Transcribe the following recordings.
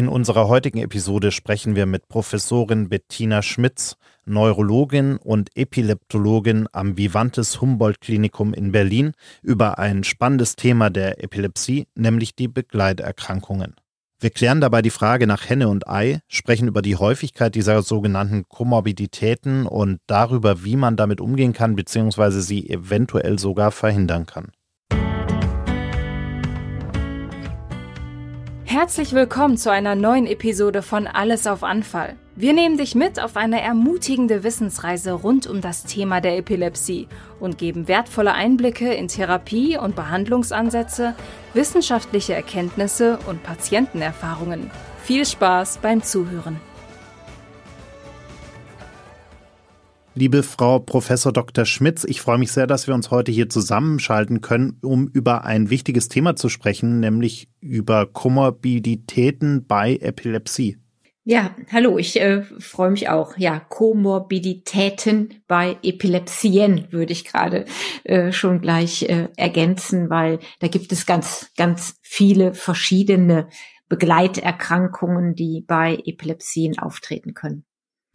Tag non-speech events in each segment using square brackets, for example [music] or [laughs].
In unserer heutigen Episode sprechen wir mit Professorin Bettina Schmitz, Neurologin und Epileptologin am Vivantes Humboldt Klinikum in Berlin über ein spannendes Thema der Epilepsie, nämlich die Begleiterkrankungen. Wir klären dabei die Frage nach Henne und Ei, sprechen über die Häufigkeit dieser sogenannten Komorbiditäten und darüber, wie man damit umgehen kann bzw. sie eventuell sogar verhindern kann. Herzlich willkommen zu einer neuen Episode von Alles auf Anfall. Wir nehmen dich mit auf eine ermutigende Wissensreise rund um das Thema der Epilepsie und geben wertvolle Einblicke in Therapie- und Behandlungsansätze, wissenschaftliche Erkenntnisse und Patientenerfahrungen. Viel Spaß beim Zuhören. Liebe Frau Professor Dr. Schmitz, ich freue mich sehr, dass wir uns heute hier zusammenschalten können, um über ein wichtiges Thema zu sprechen, nämlich über Komorbiditäten bei Epilepsie. Ja, hallo, ich äh, freue mich auch. Ja, Komorbiditäten bei Epilepsien würde ich gerade äh, schon gleich äh, ergänzen, weil da gibt es ganz, ganz viele verschiedene Begleiterkrankungen, die bei Epilepsien auftreten können.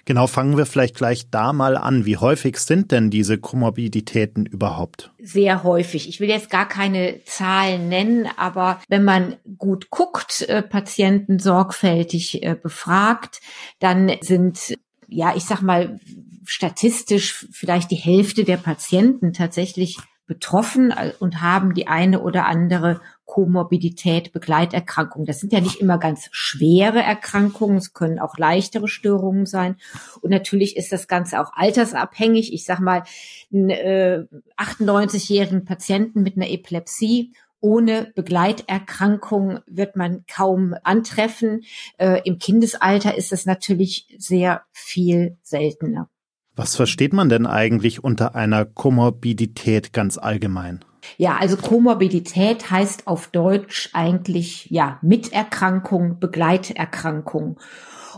Genau, fangen wir vielleicht gleich da mal an. Wie häufig sind denn diese Komorbiditäten überhaupt? Sehr häufig. Ich will jetzt gar keine Zahlen nennen, aber wenn man gut guckt, äh, Patienten sorgfältig äh, befragt, dann sind ja, ich sag mal, statistisch vielleicht die Hälfte der Patienten tatsächlich betroffen äh, und haben die eine oder andere Komorbidität, Begleiterkrankung. Das sind ja nicht immer ganz schwere Erkrankungen, es können auch leichtere Störungen sein. Und natürlich ist das Ganze auch altersabhängig. Ich sag mal, einen äh, 98-jährigen Patienten mit einer Epilepsie ohne Begleiterkrankung wird man kaum antreffen. Äh, Im Kindesalter ist es natürlich sehr viel seltener. Was versteht man denn eigentlich unter einer Komorbidität ganz allgemein? Ja, also Komorbidität heißt auf Deutsch eigentlich ja Miterkrankung, Begleiterkrankung.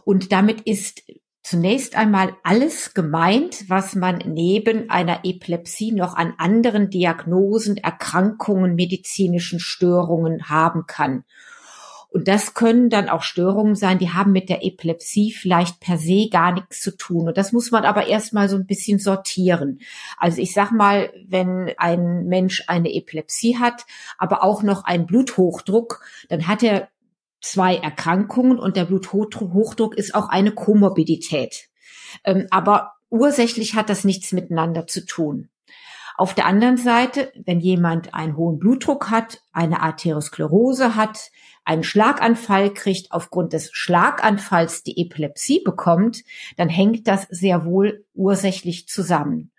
Und damit ist zunächst einmal alles gemeint, was man neben einer Epilepsie noch an anderen Diagnosen, Erkrankungen, medizinischen Störungen haben kann. Und das können dann auch Störungen sein, die haben mit der Epilepsie vielleicht per se gar nichts zu tun. Und das muss man aber erstmal so ein bisschen sortieren. Also ich sag mal, wenn ein Mensch eine Epilepsie hat, aber auch noch einen Bluthochdruck, dann hat er zwei Erkrankungen und der Bluthochdruck ist auch eine Komorbidität. Ähm, aber ursächlich hat das nichts miteinander zu tun. Auf der anderen Seite, wenn jemand einen hohen Blutdruck hat, eine Arteriosklerose hat, einen Schlaganfall kriegt, aufgrund des Schlaganfalls die Epilepsie bekommt, dann hängt das sehr wohl ursächlich zusammen.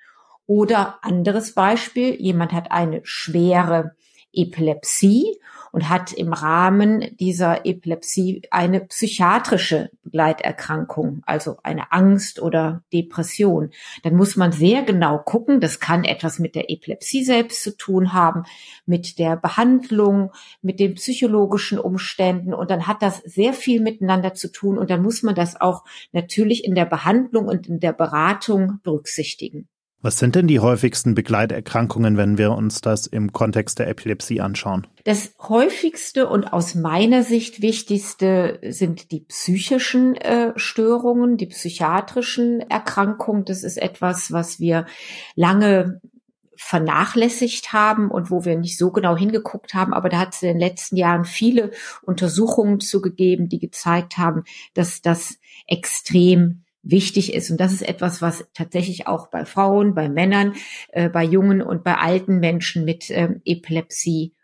Oder anderes Beispiel, jemand hat eine schwere Epilepsie und hat im Rahmen dieser Epilepsie eine psychiatrische Begleiterkrankung, also eine Angst oder Depression, dann muss man sehr genau gucken. Das kann etwas mit der Epilepsie selbst zu tun haben, mit der Behandlung, mit den psychologischen Umständen und dann hat das sehr viel miteinander zu tun und dann muss man das auch natürlich in der Behandlung und in der Beratung berücksichtigen. Was sind denn die häufigsten Begleiterkrankungen, wenn wir uns das im Kontext der Epilepsie anschauen? Das häufigste und aus meiner Sicht wichtigste sind die psychischen äh, Störungen, die psychiatrischen Erkrankungen. Das ist etwas, was wir lange vernachlässigt haben und wo wir nicht so genau hingeguckt haben. Aber da hat es in den letzten Jahren viele Untersuchungen zugegeben, die gezeigt haben, dass das extrem wichtig ist. Und das ist etwas, was tatsächlich auch bei Frauen, bei Männern, äh, bei jungen und bei alten Menschen mit ähm, Epilepsie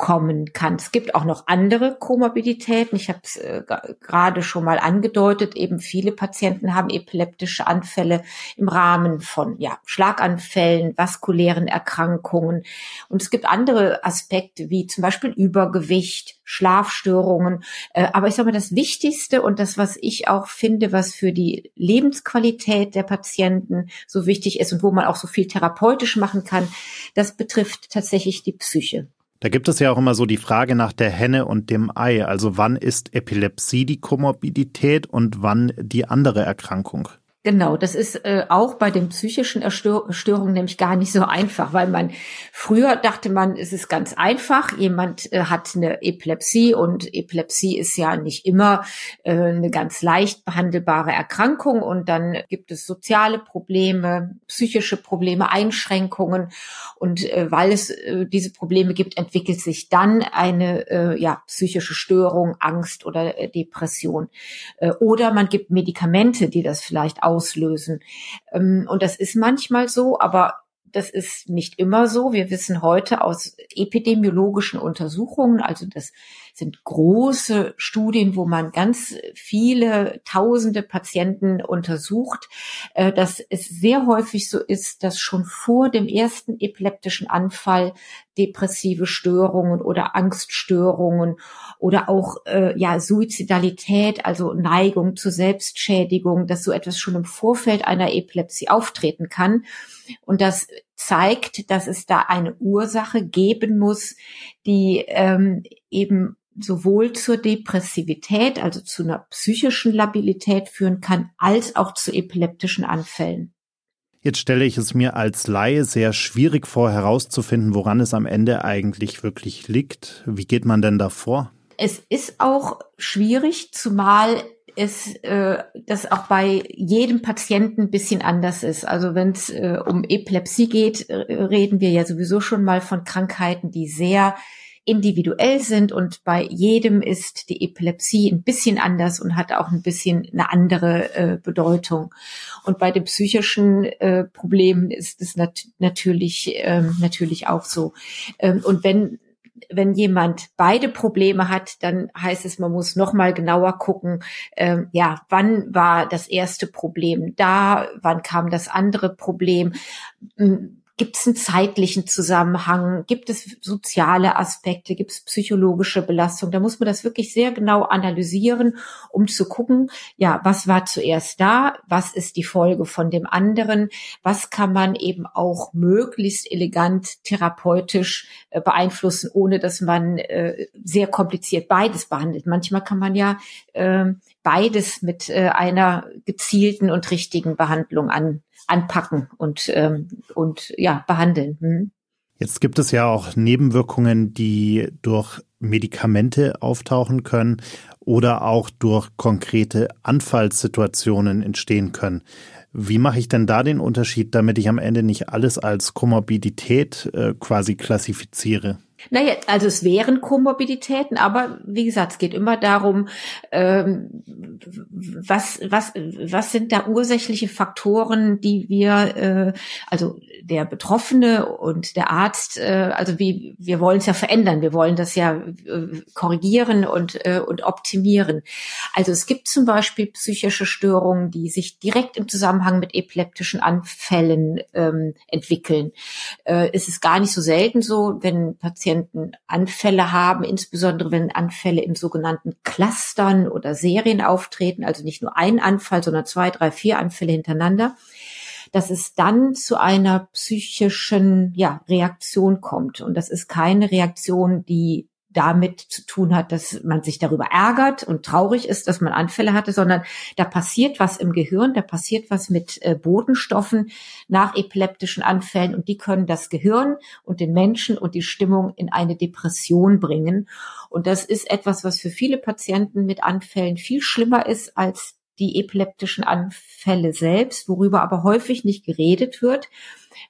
vorkommen kann. Es gibt auch noch andere Komorbiditäten. Ich habe es äh, gerade schon mal angedeutet. Eben viele Patienten haben epileptische Anfälle im Rahmen von ja, Schlaganfällen, vaskulären Erkrankungen. Und es gibt andere Aspekte wie zum Beispiel Übergewicht, Schlafstörungen. Äh, aber ich sage mal, das Wichtigste und das, was ich auch finde, was für die Lebensqualität der Patienten so wichtig ist und wo man auch so viel therapeutisch machen kann, das betrifft tatsächlich die Psyche. Da gibt es ja auch immer so die Frage nach der Henne und dem Ei. Also wann ist Epilepsie die Komorbidität und wann die andere Erkrankung? Genau, das ist äh, auch bei den psychischen Störungen nämlich gar nicht so einfach, weil man früher dachte man, es ist ganz einfach, jemand äh, hat eine Epilepsie und Epilepsie ist ja nicht immer äh, eine ganz leicht behandelbare Erkrankung und dann gibt es soziale Probleme, psychische Probleme, Einschränkungen und äh, weil es äh, diese Probleme gibt, entwickelt sich dann eine äh, ja, psychische Störung, Angst oder äh, Depression. Äh, oder man gibt Medikamente, die das vielleicht auslösen. Ähm, und das ist manchmal so, aber das ist nicht immer so. Wir wissen heute aus epidemiologischen Untersuchungen, also das sind große Studien, wo man ganz viele tausende Patienten untersucht, äh, dass es sehr häufig so ist, dass schon vor dem ersten epileptischen Anfall depressive Störungen oder Angststörungen oder auch äh, ja Suizidalität, also Neigung zur Selbstschädigung, dass so etwas schon im Vorfeld einer Epilepsie auftreten kann. Und das zeigt, dass es da eine Ursache geben muss, die ähm, eben sowohl zur Depressivität, also zu einer psychischen Labilität führen kann, als auch zu epileptischen Anfällen. Jetzt stelle ich es mir als Laie sehr schwierig vor, herauszufinden, woran es am Ende eigentlich wirklich liegt. Wie geht man denn da vor? Es ist auch schwierig, zumal es äh, das auch bei jedem Patienten ein bisschen anders ist. Also wenn es äh, um Epilepsie geht, äh, reden wir ja sowieso schon mal von Krankheiten, die sehr individuell sind und bei jedem ist die Epilepsie ein bisschen anders und hat auch ein bisschen eine andere äh, Bedeutung. Und bei den psychischen äh, Problemen ist es nat natürlich ähm, natürlich auch so. Ähm, und wenn wenn jemand beide Probleme hat, dann heißt es, man muss noch mal genauer gucken, ähm, ja, wann war das erste Problem da, wann kam das andere Problem, Gibt es einen zeitlichen Zusammenhang? Gibt es soziale Aspekte? Gibt es psychologische Belastung? Da muss man das wirklich sehr genau analysieren, um zu gucken, ja, was war zuerst da? Was ist die Folge von dem anderen? Was kann man eben auch möglichst elegant therapeutisch äh, beeinflussen, ohne dass man äh, sehr kompliziert beides behandelt? Manchmal kann man ja äh, beides mit äh, einer gezielten und richtigen Behandlung an anpacken und, ähm, und ja, behandeln. Hm. Jetzt gibt es ja auch Nebenwirkungen, die durch Medikamente auftauchen können oder auch durch konkrete Anfallssituationen entstehen können. Wie mache ich denn da den Unterschied, damit ich am Ende nicht alles als Komorbidität äh, quasi klassifiziere? Naja, also es wären Komorbiditäten, aber wie gesagt, es geht immer darum, ähm, was, was, was sind da ursächliche Faktoren, die wir, äh, also der Betroffene und der Arzt, äh, also wie, wir wollen es ja verändern, wir wollen das ja äh, korrigieren und, äh, und optimieren. Also es gibt zum Beispiel psychische Störungen, die sich direkt im Zusammenhang mit epileptischen Anfällen ähm, entwickeln. Äh, es ist gar nicht so selten so, wenn Patienten Anfälle haben, insbesondere wenn Anfälle in sogenannten Clustern oder Serien auftreten, also nicht nur ein Anfall, sondern zwei, drei, vier Anfälle hintereinander, dass es dann zu einer psychischen ja, Reaktion kommt. Und das ist keine Reaktion, die damit zu tun hat, dass man sich darüber ärgert und traurig ist, dass man Anfälle hatte, sondern da passiert was im Gehirn, da passiert was mit äh, Bodenstoffen nach epileptischen Anfällen und die können das Gehirn und den Menschen und die Stimmung in eine Depression bringen. Und das ist etwas, was für viele Patienten mit Anfällen viel schlimmer ist als die epileptischen Anfälle selbst, worüber aber häufig nicht geredet wird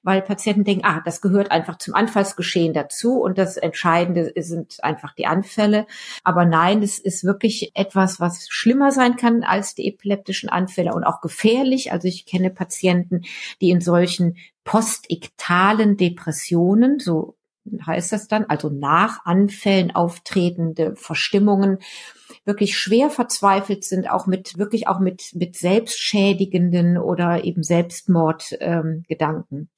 weil Patienten denken, ah, das gehört einfach zum Anfallsgeschehen dazu und das Entscheidende sind einfach die Anfälle. Aber nein, es ist wirklich etwas, was schlimmer sein kann als die epileptischen Anfälle und auch gefährlich. Also ich kenne Patienten, die in solchen postiktalen Depressionen, so heißt das dann, also nach Anfällen auftretende Verstimmungen, wirklich schwer verzweifelt sind, auch mit wirklich auch mit mit selbstschädigenden oder eben Selbstmordgedanken. Ähm,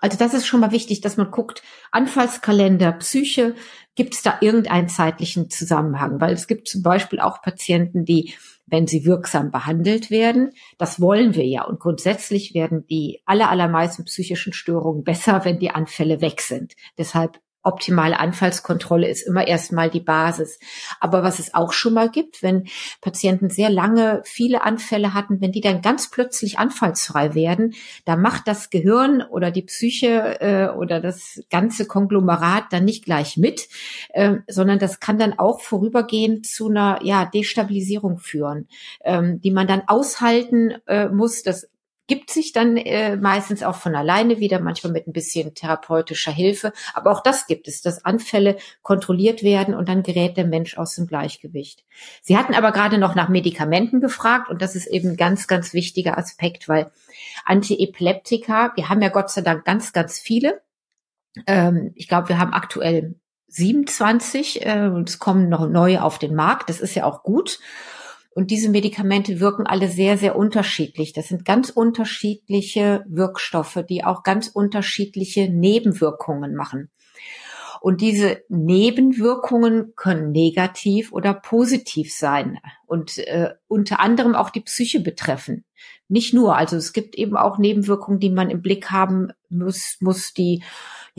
also das ist schon mal wichtig, dass man guckt, Anfallskalender, Psyche, gibt es da irgendeinen zeitlichen Zusammenhang? Weil es gibt zum Beispiel auch Patienten, die, wenn sie wirksam behandelt werden, das wollen wir ja. Und grundsätzlich werden die aller, allermeisten psychischen Störungen besser, wenn die Anfälle weg sind. Deshalb optimale Anfallskontrolle ist immer erstmal die Basis. Aber was es auch schon mal gibt, wenn Patienten sehr lange viele Anfälle hatten, wenn die dann ganz plötzlich anfallsfrei werden, da macht das Gehirn oder die Psyche äh, oder das ganze Konglomerat dann nicht gleich mit, äh, sondern das kann dann auch vorübergehend zu einer ja, Destabilisierung führen, ähm, die man dann aushalten äh, muss. Das gibt sich dann äh, meistens auch von alleine wieder, manchmal mit ein bisschen therapeutischer Hilfe. Aber auch das gibt es, dass Anfälle kontrolliert werden und dann gerät der Mensch aus dem Gleichgewicht. Sie hatten aber gerade noch nach Medikamenten gefragt und das ist eben ein ganz, ganz wichtiger Aspekt, weil Antiepileptika, wir haben ja Gott sei Dank ganz, ganz viele. Ähm, ich glaube, wir haben aktuell 27 äh, und es kommen noch neue auf den Markt. Das ist ja auch gut. Und diese Medikamente wirken alle sehr, sehr unterschiedlich. Das sind ganz unterschiedliche Wirkstoffe, die auch ganz unterschiedliche Nebenwirkungen machen. Und diese Nebenwirkungen können negativ oder positiv sein und äh, unter anderem auch die Psyche betreffen. Nicht nur, also es gibt eben auch Nebenwirkungen, die man im Blick haben muss, muss die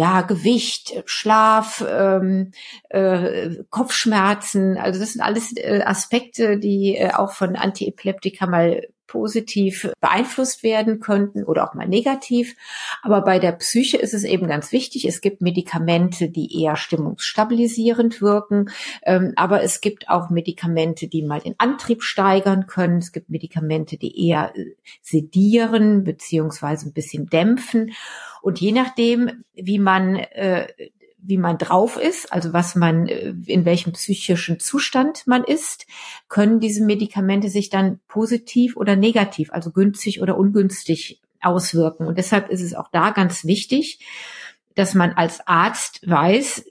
ja, Gewicht, Schlaf, ähm, äh, Kopfschmerzen. Also das sind alles äh, Aspekte, die äh, auch von Antiepileptika mal positiv beeinflusst werden könnten oder auch mal negativ. Aber bei der Psyche ist es eben ganz wichtig. Es gibt Medikamente, die eher stimmungsstabilisierend wirken, ähm, aber es gibt auch Medikamente, die mal den Antrieb steigern können. Es gibt Medikamente, die eher äh, sedieren beziehungsweise ein bisschen dämpfen. Und je nachdem, wie man äh, wie man drauf ist, also was man, äh, in welchem psychischen Zustand man ist, können diese Medikamente sich dann positiv oder negativ, also günstig oder ungünstig auswirken. Und deshalb ist es auch da ganz wichtig, dass man als Arzt weiß,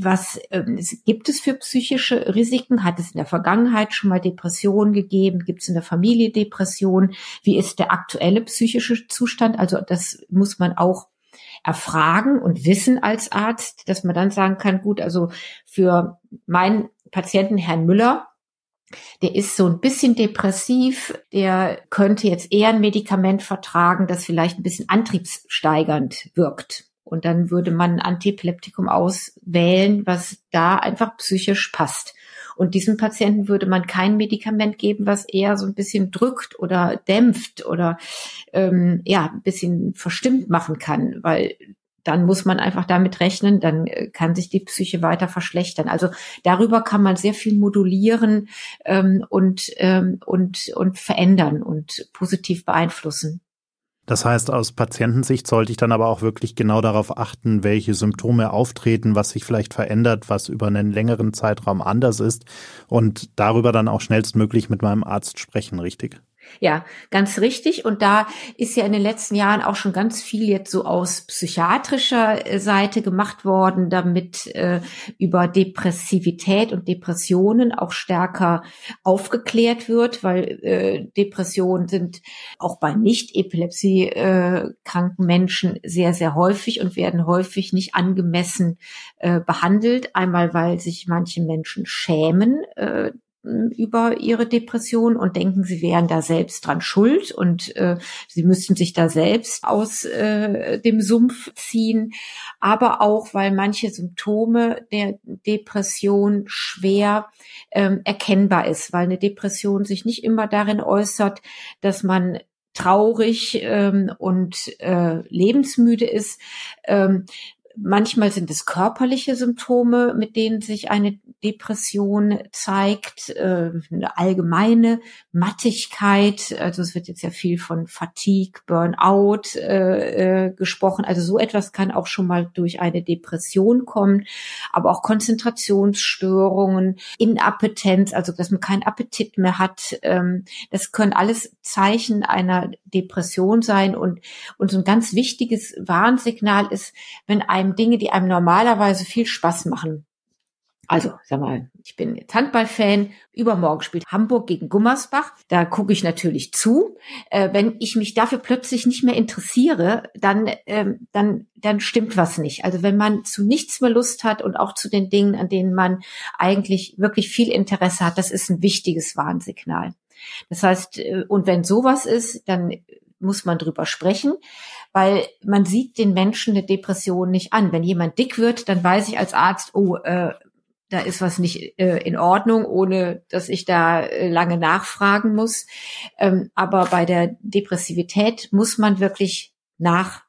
was ähm, gibt es für psychische Risiken? Hat es in der Vergangenheit schon mal Depressionen gegeben? Gibt es in der Familie Depressionen? Wie ist der aktuelle psychische Zustand? Also das muss man auch erfragen und wissen als Arzt, dass man dann sagen kann, gut, also für meinen Patienten Herrn Müller, der ist so ein bisschen depressiv, der könnte jetzt eher ein Medikament vertragen, das vielleicht ein bisschen antriebssteigernd wirkt. Und dann würde man ein Antiepileptikum auswählen, was da einfach psychisch passt. Und diesem Patienten würde man kein Medikament geben, was eher so ein bisschen drückt oder dämpft oder ähm, ja ein bisschen verstimmt machen kann, weil dann muss man einfach damit rechnen, dann äh, kann sich die Psyche weiter verschlechtern. Also darüber kann man sehr viel modulieren ähm, und, ähm, und, und verändern und positiv beeinflussen. Das heißt, aus Patientensicht sollte ich dann aber auch wirklich genau darauf achten, welche Symptome auftreten, was sich vielleicht verändert, was über einen längeren Zeitraum anders ist und darüber dann auch schnellstmöglich mit meinem Arzt sprechen, richtig? Ja, ganz richtig. Und da ist ja in den letzten Jahren auch schon ganz viel jetzt so aus psychiatrischer äh, Seite gemacht worden, damit äh, über Depressivität und Depressionen auch stärker aufgeklärt wird, weil äh, Depressionen sind auch bei nicht Epilepsie äh, Menschen sehr, sehr häufig und werden häufig nicht angemessen äh, behandelt. Einmal, weil sich manche Menschen schämen, äh, über ihre Depression und denken, sie wären da selbst dran schuld und äh, sie müssten sich da selbst aus äh, dem Sumpf ziehen, aber auch, weil manche Symptome der Depression schwer ähm, erkennbar ist, weil eine Depression sich nicht immer darin äußert, dass man traurig ähm, und äh, lebensmüde ist, ähm, Manchmal sind es körperliche Symptome, mit denen sich eine Depression zeigt, äh, eine allgemeine Mattigkeit. Also es wird jetzt ja viel von Fatigue, Burnout äh, äh, gesprochen. Also so etwas kann auch schon mal durch eine Depression kommen, aber auch Konzentrationsstörungen, Inappetenz, also dass man keinen Appetit mehr hat. Ähm, das können alles Zeichen einer Depression sein und und so ein ganz wichtiges Warnsignal ist, wenn einem einem Dinge, die einem normalerweise viel Spaß machen. Also, sag mal, ich bin jetzt Handballfan. Übermorgen spielt Hamburg gegen Gummersbach. Da gucke ich natürlich zu. Äh, wenn ich mich dafür plötzlich nicht mehr interessiere, dann, ähm, dann, dann stimmt was nicht. Also wenn man zu nichts mehr Lust hat und auch zu den Dingen, an denen man eigentlich wirklich viel Interesse hat, das ist ein wichtiges Warnsignal. Das heißt, äh, und wenn sowas ist, dann muss man drüber sprechen. Weil man sieht den Menschen eine Depression nicht an. Wenn jemand dick wird, dann weiß ich als Arzt, oh, äh, da ist was nicht äh, in Ordnung, ohne dass ich da äh, lange nachfragen muss. Ähm, aber bei der Depressivität muss man wirklich nach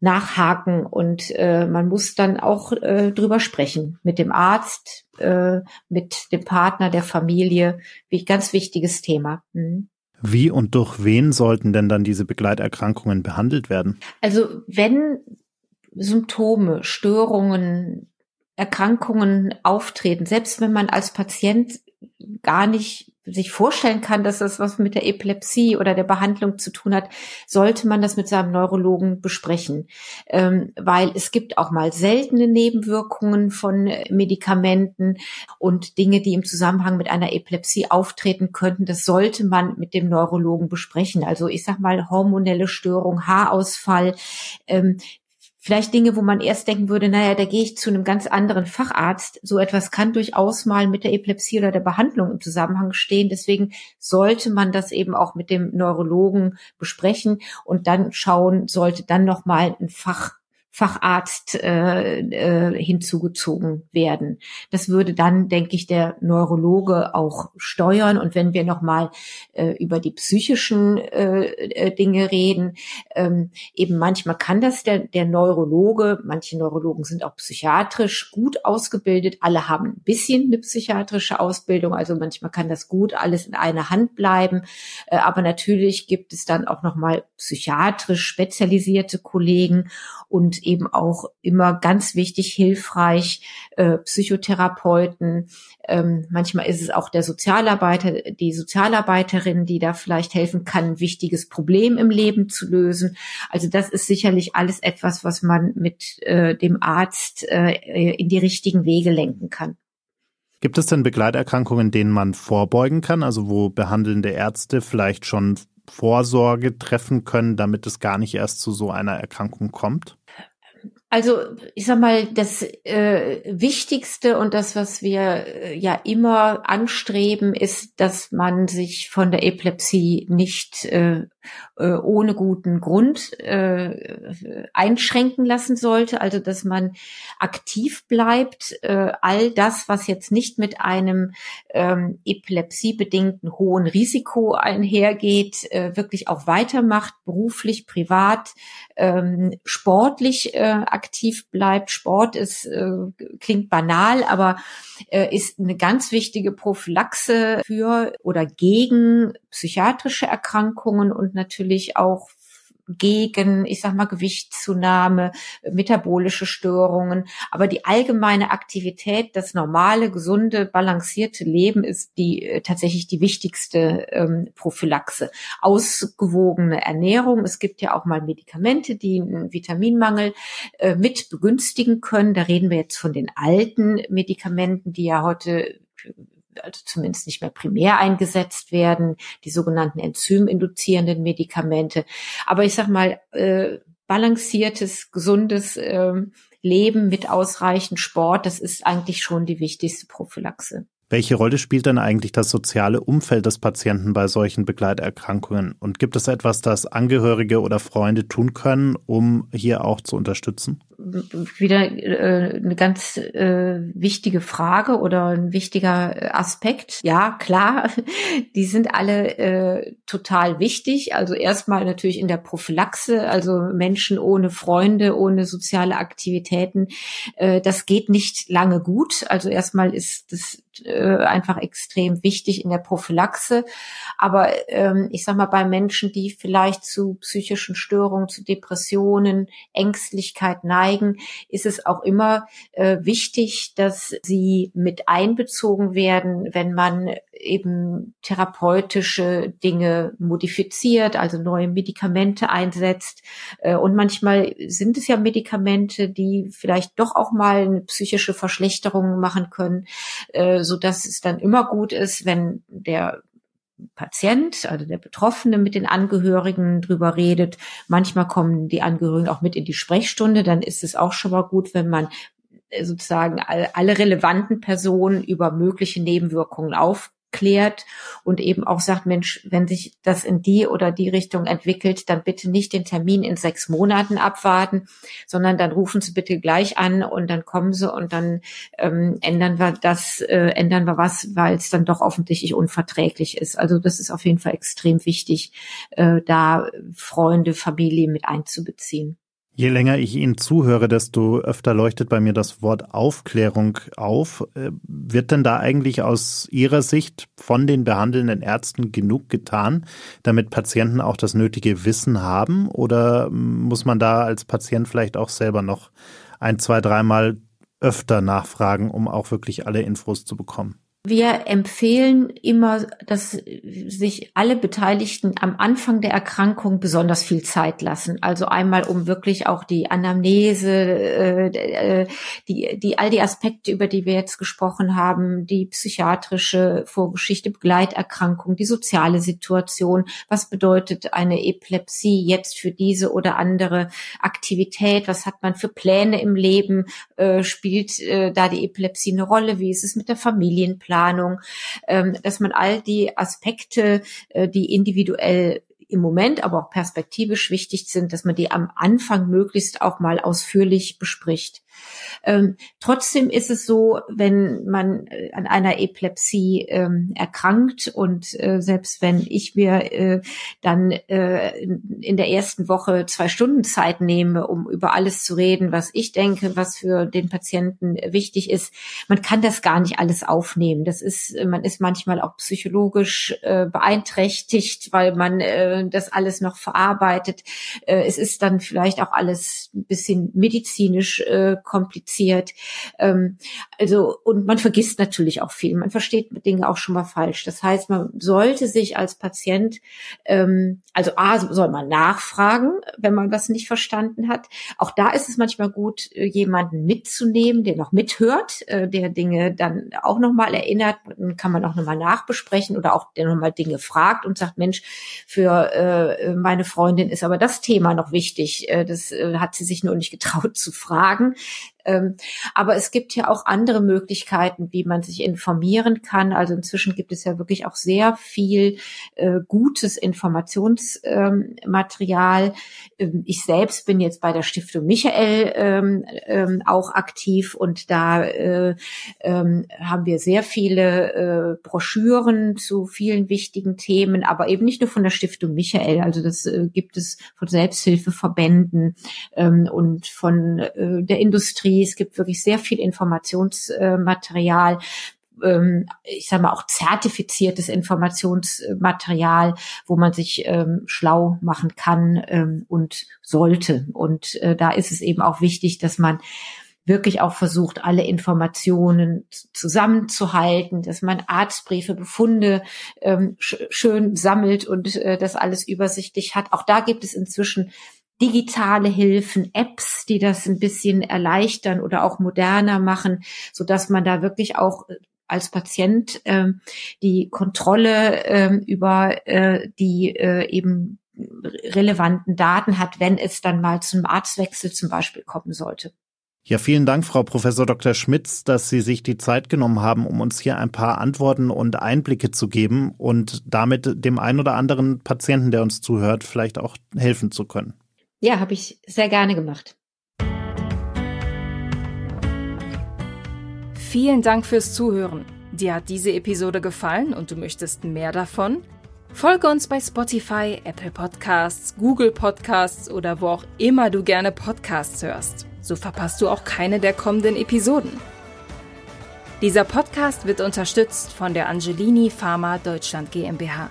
nachhaken und äh, man muss dann auch äh, drüber sprechen mit dem Arzt, äh, mit dem Partner, der Familie. Wie ganz wichtiges Thema. Mhm. Wie und durch wen sollten denn dann diese Begleiterkrankungen behandelt werden? Also wenn Symptome, Störungen, Erkrankungen auftreten, selbst wenn man als Patient gar nicht sich vorstellen kann, dass das was mit der Epilepsie oder der Behandlung zu tun hat, sollte man das mit seinem Neurologen besprechen. Ähm, weil es gibt auch mal seltene Nebenwirkungen von Medikamenten und Dinge, die im Zusammenhang mit einer Epilepsie auftreten könnten. Das sollte man mit dem Neurologen besprechen. Also ich sag mal hormonelle Störung, Haarausfall, ähm, vielleicht Dinge, wo man erst denken würde, naja, da gehe ich zu einem ganz anderen Facharzt. So etwas kann durchaus mal mit der Epilepsie oder der Behandlung im Zusammenhang stehen. Deswegen sollte man das eben auch mit dem Neurologen besprechen und dann schauen, sollte dann noch mal ein Fach Facharzt äh, äh, hinzugezogen werden. Das würde dann, denke ich, der Neurologe auch steuern. Und wenn wir nochmal äh, über die psychischen äh, äh, Dinge reden, ähm, eben manchmal kann das der, der Neurologe, manche Neurologen sind auch psychiatrisch gut ausgebildet, alle haben ein bisschen eine psychiatrische Ausbildung, also manchmal kann das gut alles in einer Hand bleiben. Äh, aber natürlich gibt es dann auch nochmal psychiatrisch spezialisierte Kollegen und eben auch immer ganz wichtig, hilfreich, äh, Psychotherapeuten. Ähm, manchmal ist es auch der Sozialarbeiter, die Sozialarbeiterin, die da vielleicht helfen kann, ein wichtiges Problem im Leben zu lösen. Also das ist sicherlich alles etwas, was man mit äh, dem Arzt äh, in die richtigen Wege lenken kann. Gibt es denn Begleiterkrankungen, denen man vorbeugen kann, also wo behandelnde Ärzte vielleicht schon Vorsorge treffen können, damit es gar nicht erst zu so einer Erkrankung kommt? Also ich sag mal, das äh, Wichtigste und das, was wir äh, ja immer anstreben, ist, dass man sich von der Epilepsie nicht äh, äh, ohne guten Grund äh, einschränken lassen sollte. Also dass man aktiv bleibt, äh, all das, was jetzt nicht mit einem ähm, epilepsiebedingten hohen Risiko einhergeht, äh, wirklich auch weitermacht, beruflich, privat, ähm, sportlich äh, aktiv bleibt. Sport ist äh, klingt banal, aber äh, ist eine ganz wichtige Prophylaxe für oder gegen psychiatrische Erkrankungen und natürlich auch gegen, ich sag mal, Gewichtszunahme, metabolische Störungen. Aber die allgemeine Aktivität, das normale, gesunde, balancierte Leben ist die äh, tatsächlich die wichtigste ähm, Prophylaxe. Ausgewogene Ernährung. Es gibt ja auch mal Medikamente, die einen Vitaminmangel äh, mit begünstigen können. Da reden wir jetzt von den alten Medikamenten, die ja heute also zumindest nicht mehr primär eingesetzt werden, die sogenannten enzyminduzierenden Medikamente. Aber ich sag mal, äh, balanciertes, gesundes äh, Leben mit ausreichend Sport, das ist eigentlich schon die wichtigste Prophylaxe. Welche Rolle spielt denn eigentlich das soziale Umfeld des Patienten bei solchen Begleiterkrankungen? Und gibt es etwas, das Angehörige oder Freunde tun können, um hier auch zu unterstützen? Wieder äh, eine ganz äh, wichtige Frage oder ein wichtiger Aspekt. Ja, klar, [laughs] die sind alle äh, total wichtig. Also erstmal natürlich in der Prophylaxe, also Menschen ohne Freunde, ohne soziale Aktivitäten, äh, das geht nicht lange gut. Also erstmal ist das äh, einfach extrem wichtig in der Prophylaxe. Aber ähm, ich sag mal, bei Menschen, die vielleicht zu psychischen Störungen, zu Depressionen, Ängstlichkeit neigen, ist es auch immer äh, wichtig, dass sie mit einbezogen werden, wenn man eben therapeutische Dinge modifiziert, also neue Medikamente einsetzt. Äh, und manchmal sind es ja Medikamente, die vielleicht doch auch mal eine psychische Verschlechterung machen können, äh, so dass es dann immer gut ist, wenn der Patient, also der Betroffene mit den Angehörigen drüber redet. Manchmal kommen die Angehörigen auch mit in die Sprechstunde. Dann ist es auch schon mal gut, wenn man äh, sozusagen alle relevanten Personen über mögliche Nebenwirkungen auf klärt und eben auch sagt, Mensch, wenn sich das in die oder die Richtung entwickelt, dann bitte nicht den Termin in sechs Monaten abwarten, sondern dann rufen Sie bitte gleich an und dann kommen Sie und dann ähm, ändern wir das, äh, ändern wir was, weil es dann doch offensichtlich unverträglich ist. Also das ist auf jeden Fall extrem wichtig, äh, da Freunde, Familie mit einzubeziehen. Je länger ich Ihnen zuhöre, desto öfter leuchtet bei mir das Wort Aufklärung auf. Äh, wird denn da eigentlich aus Ihrer Sicht von den behandelnden Ärzten genug getan, damit Patienten auch das nötige Wissen haben? Oder muss man da als Patient vielleicht auch selber noch ein, zwei, dreimal öfter nachfragen, um auch wirklich alle Infos zu bekommen? Wir empfehlen immer, dass sich alle Beteiligten am Anfang der Erkrankung besonders viel Zeit lassen. Also einmal, um wirklich auch die Anamnese, äh, äh, die, die, all die Aspekte, über die wir jetzt gesprochen haben, die psychiatrische Vorgeschichte, Begleiterkrankung, die soziale Situation, was bedeutet eine Epilepsie jetzt für diese oder andere Aktivität, was hat man für Pläne im Leben, äh, spielt äh, da die Epilepsie eine Rolle, wie ist es mit der Familienplanung, Planung, ähm, dass man all die Aspekte, äh, die individuell im Moment, aber auch perspektivisch wichtig sind, dass man die am Anfang möglichst auch mal ausführlich bespricht. Ähm, trotzdem ist es so, wenn man äh, an einer Epilepsie ähm, erkrankt und äh, selbst wenn ich mir äh, dann äh, in, der ersten Woche zwei Stunden Zeit nehme, um über alles zu reden, was ich denke, was für den Patienten wichtig ist, man kann das gar nicht alles aufnehmen. Das ist, man ist manchmal auch psychologisch äh, beeinträchtigt, weil man äh, das alles noch verarbeitet. Äh, es ist dann vielleicht auch alles ein bisschen medizinisch äh, kompliziert. Ähm, also, und man vergisst natürlich auch viel. Man versteht Dinge auch schon mal falsch. Das heißt, man sollte sich als Patient, ähm, also A, soll man nachfragen, wenn man was nicht verstanden hat. Auch da ist es manchmal gut, äh, jemanden mitzunehmen, der noch mithört, der Dinge dann auch nochmal erinnert. Dann kann man auch nochmal nachbesprechen oder auch der nochmal Dinge fragt und sagt, Mensch, für äh, meine Freundin ist aber das Thema noch wichtig. Äh, das äh, hat sie sich nur nicht getraut [laughs] zu fragen. Ähm, aber es gibt ja auch andere Möglichkeiten, wie man sich informieren kann. Also inzwischen gibt es ja wirklich auch sehr viel äh, gutes Informationsmaterial. Ähm, ich selbst bin jetzt bei der Stiftung Michael ähm, ähm, auch aktiv und da äh, ähm, haben wir sehr viele äh, Broschüren zu vielen wichtigen Themen, aber eben nicht nur von der Stiftung Michael. Also das äh, gibt es von Selbsthilfeverbänden ähm, und von äh, der Industrie es gibt wirklich sehr viel Informationsmaterial ähm, ich sage mal auch zertifiziertes Informationsmaterial, wo man sich ähm, schlau machen kann ähm, und sollte. Und äh, da ist es eben auch wichtig, dass man wirklich auch versucht, alle Informationen zusammenzuhalten, dass man Arztbriefe, Befunde ähm, sch schön sammelt und äh, das alles übersichtlich hat. Auch da gibt es inzwischen digitale Hilfen, Apps, die das ein bisschen erleichtern oder auch moderner machen, so dass man da wirklich auch äh, als Patient ähm, die Kontrolle ähm, über äh, die äh, eben relevanten Daten hat, wenn es dann mal zum Arztwechsel zum Beispiel kommen sollte. Ja, vielen Dank, Frau Professor Dr. Schmitz, dass Sie sich die Zeit genommen haben, um uns hier ein paar Antworten und Einblicke zu geben und damit dem einen oder anderen Patienten, der uns zuhört, vielleicht auch helfen zu können. Ja, habe ich sehr gerne gemacht. Vielen Dank fürs Zuhören. Dir hat diese Episode gefallen und du möchtest mehr davon? Folge uns bei Spotify, Apple Podcasts, Google Podcasts oder wo auch immer du gerne Podcasts hörst. So verpasst du auch keine der kommenden Episoden. Dieser Podcast wird unterstützt von der Angelini Pharma Deutschland GmbH.